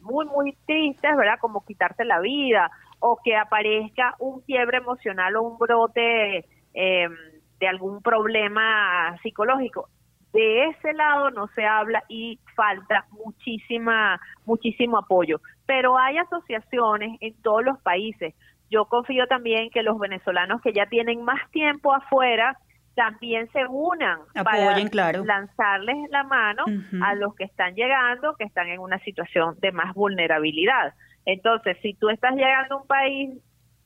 muy, muy tristes, ¿verdad? Como quitarte la vida o que aparezca un quiebre emocional o un brote em, de algún problema psicológico. de ese lado no se habla y falta muchísima, muchísimo apoyo. Pero hay asociaciones en todos los países. Yo confío también que los venezolanos que ya tienen más tiempo afuera también se unan Apoyen, para claro. lanzarles la mano a los que están llegando, que están en una situación de más vulnerabilidad. Entonces, si tú estás llegando a un país,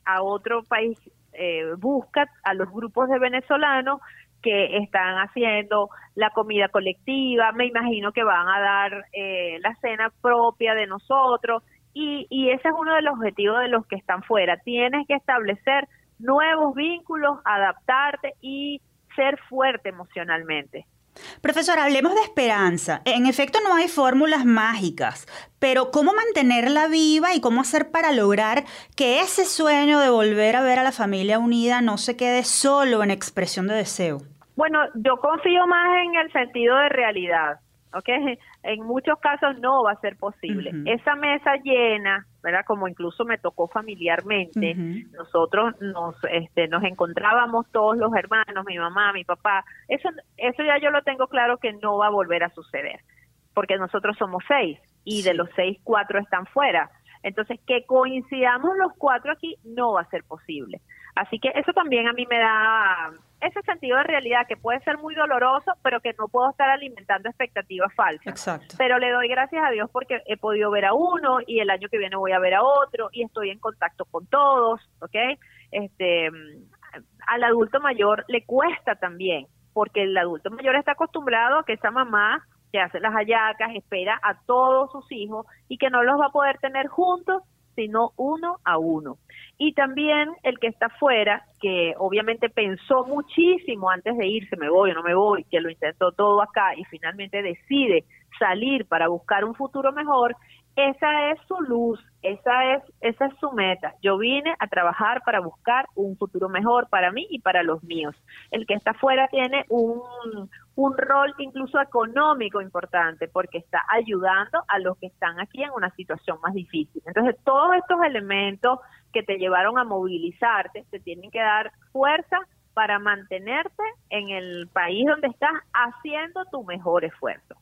a otro país, eh, busca a los grupos de venezolanos que están haciendo la comida colectiva, me imagino que van a dar eh, la cena propia de nosotros y, y ese es uno de los objetivos de los que están fuera. Tienes que establecer nuevos vínculos, adaptarte y ser fuerte emocionalmente. Profesora, hablemos de esperanza. En efecto, no hay fórmulas mágicas, pero ¿cómo mantenerla viva y cómo hacer para lograr que ese sueño de volver a ver a la familia unida no se quede solo en expresión de deseo? Bueno, yo confío más en el sentido de realidad, ¿ok? En muchos casos no va a ser posible. Esa mesa llena, ¿verdad? Como incluso me tocó familiarmente, nosotros nos este, nos encontrábamos todos los hermanos, mi mamá, mi papá. Eso eso ya yo lo tengo claro que no va a volver a suceder, porque nosotros somos seis y de los seis cuatro están fuera. Entonces que coincidamos los cuatro aquí no va a ser posible. Así que eso también a mí me da ese sentido de realidad que puede ser muy doloroso, pero que no puedo estar alimentando expectativas falsas. Exacto. Pero le doy gracias a Dios porque he podido ver a uno y el año que viene voy a ver a otro y estoy en contacto con todos, ¿ok? Este, al adulto mayor le cuesta también, porque el adulto mayor está acostumbrado a que esa mamá que hace las hallacas espera a todos sus hijos y que no los va a poder tener juntos, sino uno a uno. Y también el que está fuera, que obviamente pensó muchísimo antes de irse, me voy o no me voy, que lo intentó todo acá y finalmente decide salir para buscar un futuro mejor, esa es su luz, esa es esa es su meta. Yo vine a trabajar para buscar un futuro mejor para mí y para los míos. El que está afuera tiene un, un rol incluso económico importante porque está ayudando a los que están aquí en una situación más difícil. Entonces, todos estos elementos que te llevaron a movilizarte te tienen que dar fuerza para mantenerte en el país donde estás haciendo tu mejor esfuerzo.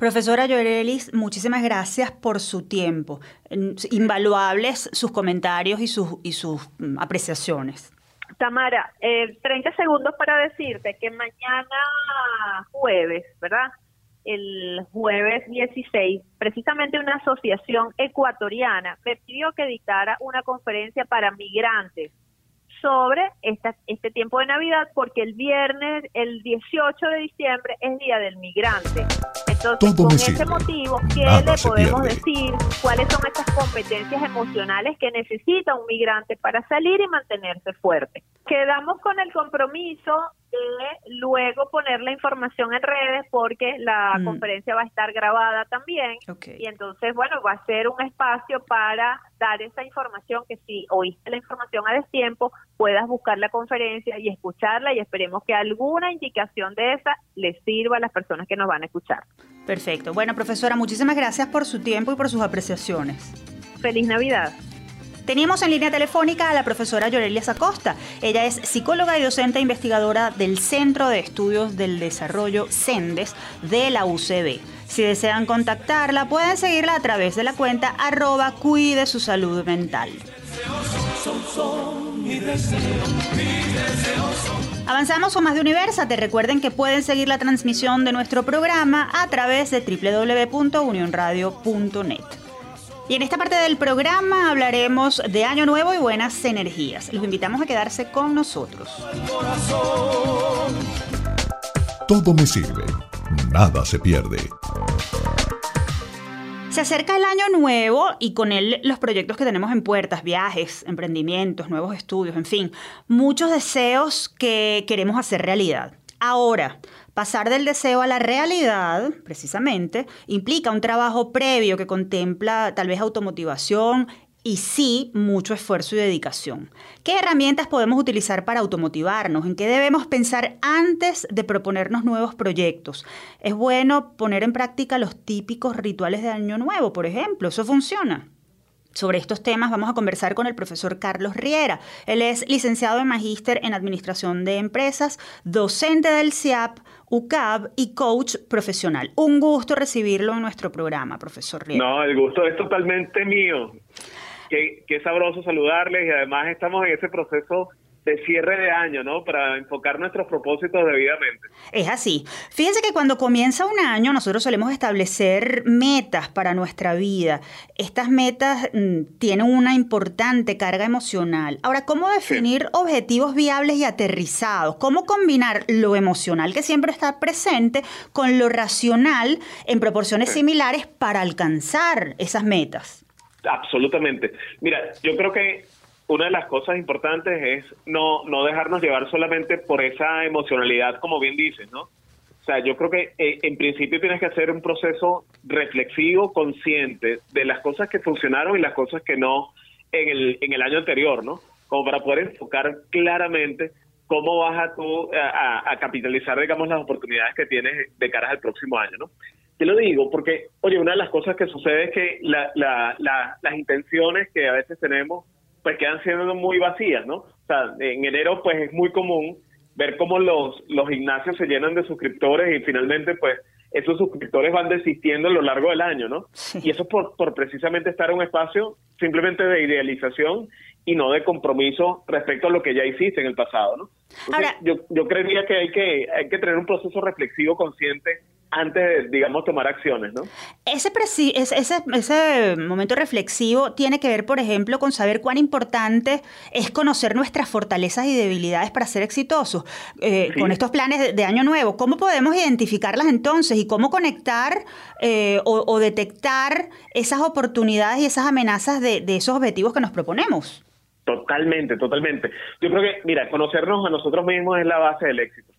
Profesora Llorelis, muchísimas gracias por su tiempo. Mm, Invaluables sus comentarios y sus, y sus mm, apreciaciones. Tamara, eh, 30 segundos para decirte que mañana jueves, ¿verdad? El jueves 16, precisamente una asociación ecuatoriana me pidió que dictara una conferencia para migrantes sobre esta, este tiempo de Navidad porque el viernes, el 18 de diciembre, es Día del Migrante. Entonces, Todo con me ese sirve. motivo, ¿qué Nada le podemos pierde. decir? ¿Cuáles son estas competencias emocionales que necesita un migrante para salir y mantenerse fuerte? Quedamos con el compromiso de luego poner la información en redes porque la Mm. conferencia va a estar grabada también. Y entonces, bueno, va a ser un espacio para dar esa información que si oíste la información a destiempo, puedas buscar la conferencia y escucharla y esperemos que alguna indicación de esa les sirva a las personas que nos van a escuchar. Perfecto. Bueno, profesora, muchísimas gracias por su tiempo y por sus apreciaciones. Feliz Navidad. Teníamos en línea telefónica a la profesora Llorelia Acosta. Ella es psicóloga y docente e investigadora del Centro de Estudios del Desarrollo CENDES de la UCB. Si desean contactarla, pueden seguirla a través de la cuenta arroba cuide su salud mental. Avanzamos con más de Universate. Recuerden que pueden seguir la transmisión de nuestro programa a través de www.unionradio.net. Y en esta parte del programa hablaremos de Año Nuevo y buenas energías. Los invitamos a quedarse con nosotros. Todo me sirve. Nada se pierde. Se acerca el año nuevo y con él los proyectos que tenemos en puertas, viajes, emprendimientos, nuevos estudios, en fin, muchos deseos que queremos hacer realidad. Ahora, pasar del deseo a la realidad, precisamente, implica un trabajo previo que contempla tal vez automotivación y sí mucho esfuerzo y dedicación. ¿Qué herramientas podemos utilizar para automotivarnos? ¿En qué debemos pensar antes de proponernos nuevos proyectos? Es bueno poner en práctica los típicos rituales de Año Nuevo, por ejemplo. ¿Eso funciona? Sobre estos temas vamos a conversar con el profesor Carlos Riera. Él es licenciado en magíster en Administración de Empresas, docente del CIAP, UCAB y coach profesional. Un gusto recibirlo en nuestro programa, profesor Riera. No, el gusto es totalmente mío. Qué, qué sabroso saludarles y además estamos en ese proceso de cierre de año, ¿no? Para enfocar nuestros propósitos debidamente. Es así. Fíjense que cuando comienza un año nosotros solemos establecer metas para nuestra vida. Estas metas mm, tienen una importante carga emocional. Ahora, ¿cómo definir objetivos viables y aterrizados? ¿Cómo combinar lo emocional que siempre está presente con lo racional en proporciones similares para alcanzar esas metas? Absolutamente. Mira, yo creo que una de las cosas importantes es no, no dejarnos llevar solamente por esa emocionalidad, como bien dices, ¿no? O sea, yo creo que eh, en principio tienes que hacer un proceso reflexivo, consciente de las cosas que funcionaron y las cosas que no en el, en el año anterior, ¿no? Como para poder enfocar claramente cómo vas a, tú, a, capitalizar, digamos, las oportunidades que tienes de cara al próximo año, ¿no? Te lo digo porque, oye, una de las cosas que sucede es que la, la, las intenciones que a veces tenemos pues quedan siendo muy vacías, ¿no? O sea, en enero pues es muy común ver cómo los, los gimnasios se llenan de suscriptores y finalmente pues esos suscriptores van desistiendo a lo largo del año, ¿no? Y eso por, por precisamente estar en un espacio simplemente de idealización y no de compromiso respecto a lo que ya hiciste en el pasado, ¿no? Ahora, yo, yo creería que hay que hay que tener un proceso reflexivo consciente antes de, digamos, tomar acciones, ¿no? Ese, ese, ese momento reflexivo tiene que ver, por ejemplo, con saber cuán importante es conocer nuestras fortalezas y debilidades para ser exitosos. Eh, con estos planes de, año nuevo, ¿cómo podemos identificarlas entonces y cómo conectar eh, o, detectar esas oportunidades y esas amenazas de, de esos objetivos que nos proponemos? Totalmente, totalmente. Yo creo que, mira, conocernos a nosotros mismos es la base del éxito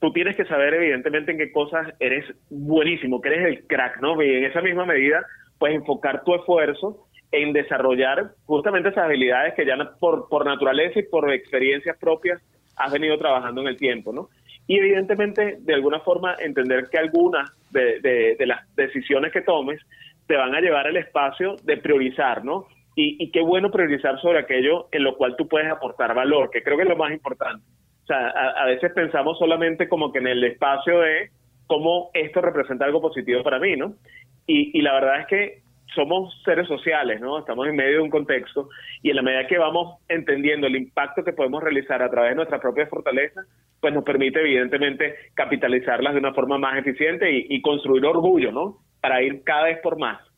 tú tienes que saber evidentemente en qué cosas eres buenísimo, que eres el crack, ¿no? Y en esa misma medida, pues enfocar tu esfuerzo en desarrollar justamente esas habilidades que ya por, por naturaleza y por experiencias propias has venido trabajando en el tiempo, ¿no? Y evidentemente, de alguna forma, entender que algunas de, de, las decisiones que tomes te van a llevar al espacio de priorizar, ¿no? Y, y qué bueno priorizar sobre aquello en lo cual tú puedes aportar valor, que creo que es lo más importante sea, a, veces pensamos solamente como que en el espacio de cómo esto representa algo positivo para mí, ¿no? Y, y la verdad es que somos seres sociales, ¿no? Estamos en medio de un contexto y en la medida que vamos entendiendo el impacto que podemos realizar a través de nuestra propia fortaleza, pues nos permite evidentemente capitalizarlas de una forma más eficiente y construir orgullo, ¿no? Para ir cada vez por más.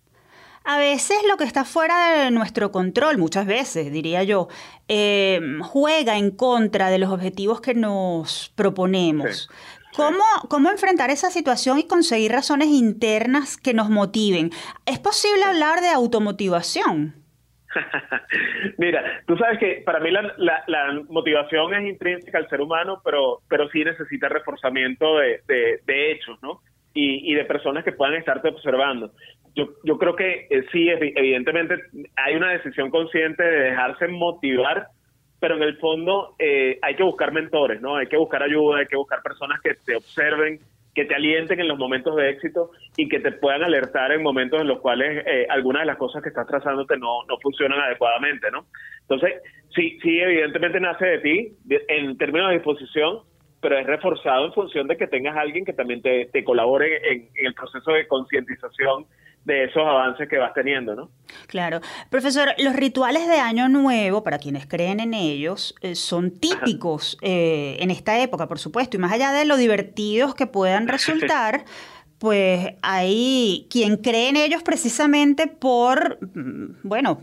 A veces lo que está fuera de nuestro control, muchas veces diría yo, eh, juega en contra de los objetivos que nos proponemos. ¿Cómo, ¿Cómo enfrentar esa situación y conseguir razones internas que nos motiven? ¿Es posible hablar de automotivación? Mira, tú sabes que para mí la, la, motivación es intrínseca al ser humano, pero, pero sí necesita reforzamiento de, de, hechos, ¿no? Y, y, de personas que puedan estarte observando yo, yo creo que eh, sí, evidentemente hay una decisión consciente de dejarse motivar, pero en el fondo eh, hay que buscar mentores, ¿no? Hay que buscar ayuda, hay que buscar personas que te observen, que te alienten en los momentos de éxito y que te puedan alertar en momentos en los cuales eh, algunas de las cosas que estás trazándote no, no funcionan adecuadamente, ¿no? Entonces, sí, sí, evidentemente nace de ti en términos de disposición, pero es reforzado en función de que tengas alguien que también te, te colabore en el proceso de concientización de esos avances que vas teniendo, ¿no? Claro. Profesor, los rituales de Año Nuevo, para quienes creen en ellos, eh, son típicos eh, en esta época, por supuesto, y más allá de lo divertidos que puedan resultar, pues hay quien cree en ellos precisamente por, mm, bueno,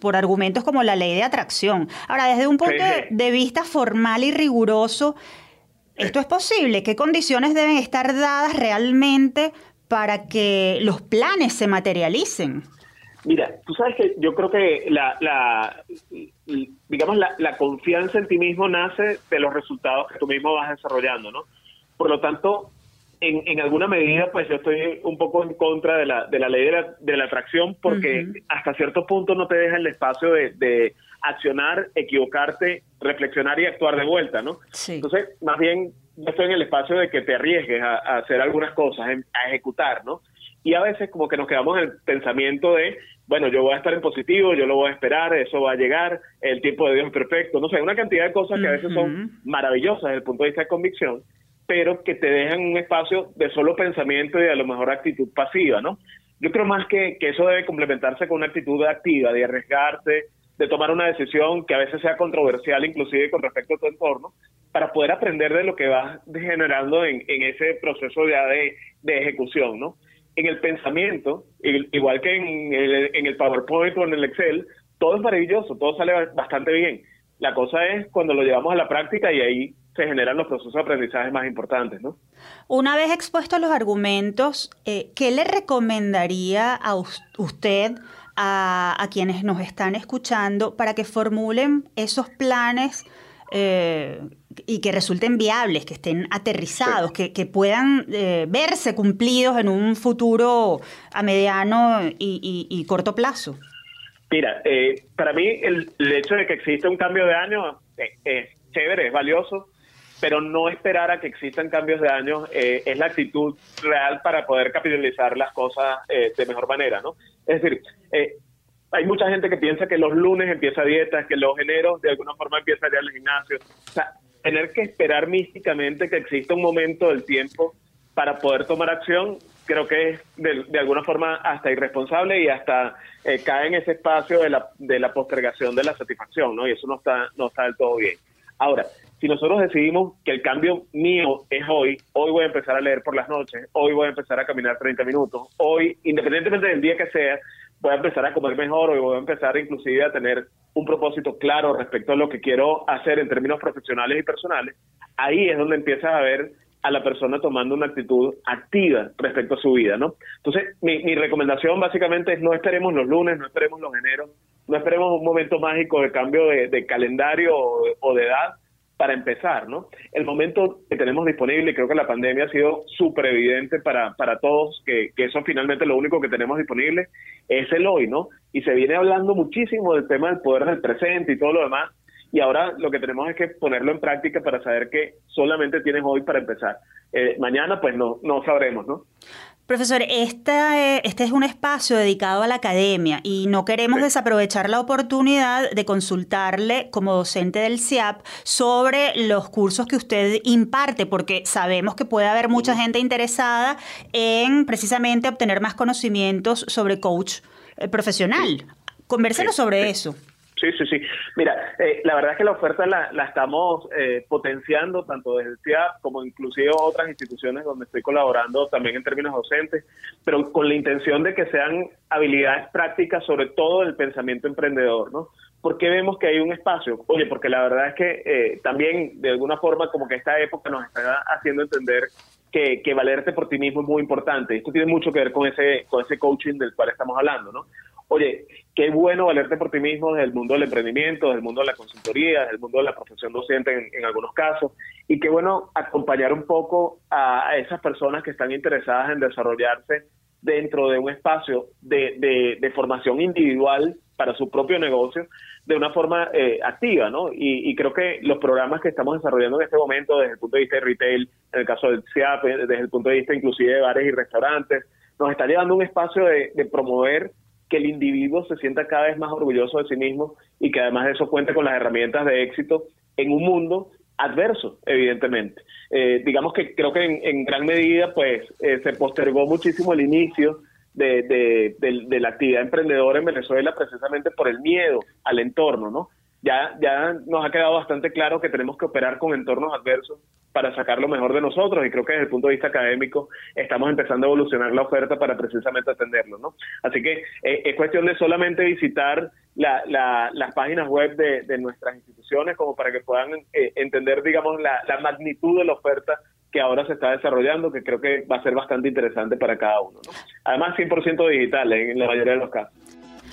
por argumentos como la ley de atracción. Ahora, desde un punto de vista formal y riguroso, ¿esto es posible? ¿Qué condiciones deben estar dadas realmente para que los planes se materialicen? Mira, tú sabes que yo creo que la, la digamos, la, confianza en ti mismo nace de los resultados que tú mismo vas desarrollando, ¿no? Por lo tanto, en, en alguna medida, pues yo estoy un poco en contra de la, de la ley de la, de la atracción porque hasta cierto punto no te deja el espacio de, de, accionar, equivocarte, reflexionar y actuar de vuelta, ¿no? Entonces, más bien yo estoy en el espacio de que te arriesgues a, hacer algunas cosas, a ejecutar, ¿no? Y a veces como que nos quedamos en el pensamiento de bueno, yo voy a estar en positivo, yo lo voy a esperar, eso va a llegar, el tiempo de Dios es perfecto, no sé, una cantidad de cosas que a veces son maravillosas desde el punto de vista de convicción, pero que te dejan un espacio de solo pensamiento y a lo mejor actitud pasiva, ¿no? Yo creo más que, que eso debe complementarse con una actitud activa, de arriesgarse, de tomar una decisión que a veces sea controversial, inclusive con respecto a tu entorno, para poder aprender de lo que vas generando en, ese proceso de, de ejecución, ¿no? en el pensamiento, igual que en el, en el PowerPoint o en el Excel, todo es maravilloso, todo sale bastante bien. La cosa es cuando lo llevamos a la práctica y ahí se generan los procesos de aprendizaje más importantes, ¿no? Una vez expuestos los argumentos, eh, ¿qué le recomendaría a usted a, a, quienes nos están escuchando para que formulen esos planes eh, y que resulten viables, que estén aterrizados, que, puedan eh, verse cumplidos en un futuro a mediano y, corto plazo? Mira, eh, para mí el, hecho de que exista un cambio de año es chévere, es valioso, pero no esperar a que existan cambios de año es la actitud real para poder capitalizar las cosas de mejor manera, ¿no? Es decir, hay mucha gente que piensa que los lunes empieza dieta, que los eneros de alguna forma empieza a ir al gimnasio. O sea, tener que esperar místicamente que exista un momento del tiempo para poder tomar acción, creo que es de, alguna forma hasta irresponsable y hasta eh, cae en ese espacio de la, de la postergación de la satisfacción, ¿no? Y eso no está, no está del todo bien. Ahora, si nosotros decidimos que el cambio mío es hoy, hoy voy a empezar a leer por las noches, hoy voy a empezar a caminar 30 minutos, hoy, independientemente del día que sea, voy a empezar a comer mejor o voy a empezar inclusive a tener un propósito claro respecto a lo que quiero hacer en términos profesionales y personales, ahí es donde empiezas a ver a la persona tomando una actitud activa respecto a su vida, ¿no? Entonces, mi, recomendación básicamente es no esperemos los lunes, no esperemos los eneros, no esperemos un momento mágico de cambio de, calendario o de edad, para empezar, ¿no? El momento que tenemos disponible, creo que la pandemia ha sido súper evidente para, para todos, que, que eso finalmente lo único que tenemos disponible es el hoy, ¿no? Y se viene hablando muchísimo del tema del poder del presente y todo lo demás, y ahora lo que tenemos es que ponerlo en práctica para saber que solamente tienes hoy para empezar. Eh, mañana, pues no, no sabremos, ¿no? Profesor, esta, eh, este es un espacio dedicado a la academia y no queremos desaprovechar la oportunidad de consultarle como docente del CIAP sobre los cursos que usted imparte, porque sabemos que puede haber mucha gente interesada en precisamente obtener más conocimientos sobre coach eh, profesional. Conversenos sobre eso. Sí, sí, sí. Mira, eh, la verdad es que la oferta la, la estamos eh, potenciando tanto desde el CIAP como inclusive otras instituciones donde estoy colaborando también en términos docentes, pero con la intención de que sean habilidades prácticas, sobre todo el pensamiento emprendedor, ¿no? ¿Por qué vemos que hay un espacio? Oye, porque la verdad es que eh, también de alguna forma como que esta época nos está haciendo entender que, que valerte por ti mismo es muy importante. Esto tiene mucho que ver con ese, con ese coaching del cual estamos hablando, ¿no? Oye, qué bueno valerte por ti mismo desde el mundo del emprendimiento, desde el mundo de la consultoría, desde el mundo de la profesión docente en, algunos casos, y qué bueno acompañar un poco a, esas personas que están interesadas en desarrollarse dentro de un espacio de, formación individual para su propio negocio de una forma eh, activa, ¿no? Y, creo que los programas que estamos desarrollando en este momento desde el punto de vista de retail, en el caso del CIAP, desde el punto de vista inclusive de bares y restaurantes, nos está llevando un espacio de, de promover que el individuo se sienta cada vez más orgulloso de sí mismo y que además de eso cuente con las herramientas de éxito en un mundo adverso, evidentemente. Eh, digamos que creo que en, gran medida pues eh, se postergó muchísimo el inicio de, de, la actividad emprendedora en Venezuela precisamente por el miedo al entorno, ¿no? Ya, ya nos ha quedado bastante claro que tenemos que operar con entornos adversos para sacar lo mejor de nosotros y creo que desde el punto de vista académico estamos empezando a evolucionar la oferta para precisamente atenderlo, ¿no? Así que eh, es cuestión de solamente visitar la, las páginas web de, nuestras instituciones como para que puedan eh, entender, digamos, la, magnitud de la oferta que ahora se está desarrollando, que creo que va a ser bastante interesante para cada uno, ¿no? Además, 100% digital en la mayoría de los casos.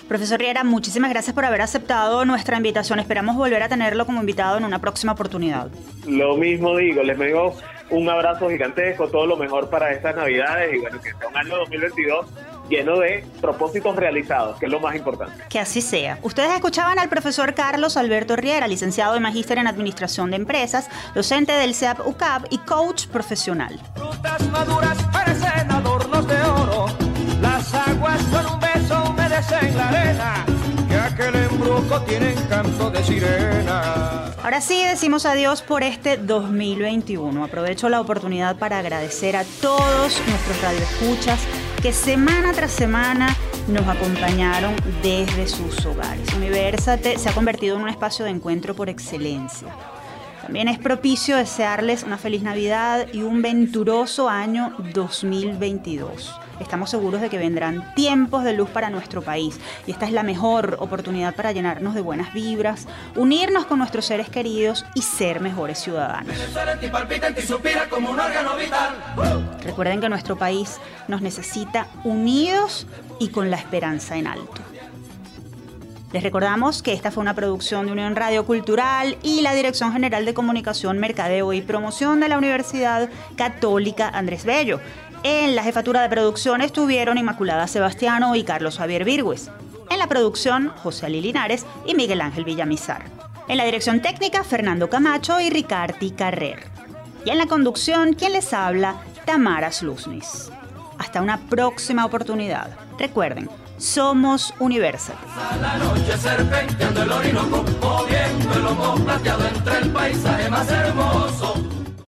Profesor Riera, muchísimas gracias por haber aceptado nuestra invitación. Esperamos volver a tenerlo como invitado en una próxima oportunidad. Lo mismo digo, les digo un abrazo gigantesco, todo lo mejor para estas Navidades y bueno, que sea un año 2022 lleno de propósitos realizados, que es lo más importante. Que así sea. Ustedes escuchaban al profesor Carlos Alberto Riera, licenciado y magíster en Administración de Empresas, docente del CEAP UCAP y coach profesional. Frutas maduras en la arena, que aquel embrujo tiene encanto de sirena. Ahora sí decimos adiós por este 2021. Aprovecho la oportunidad para agradecer a todos nuestros radioescuchas que semana tras semana nos acompañaron desde sus hogares. Universate se ha convertido en un espacio de encuentro por excelencia. También es propicio desearles una feliz Navidad y un venturoso año 2022. Estamos seguros de que vendrán tiempos de luz para nuestro país y esta es la mejor oportunidad para llenarnos de buenas vibras, unirnos con nuestros seres queridos y ser mejores ciudadanos. Recuerden que nuestro país nos necesita unidos y con la esperanza en alto. Les recordamos que esta fue una producción de Unión Radio Cultural y la Dirección General de Comunicación, Mercadeo y Promoción de la Universidad Católica Andrés Bello. En la jefatura de producción estuvieron Inmaculada Sebastiano y Carlos Javier Virgües. En la producción, José Ali Linares y Miguel Ángel Villamizar. En la dirección técnica, Fernando Camacho y Ricardi Carrer. Y en la conducción, quien les habla, Tamara Sluznis. Hasta una próxima oportunidad. Recuerden, somos Universal. Entre el paisaje más hermoso.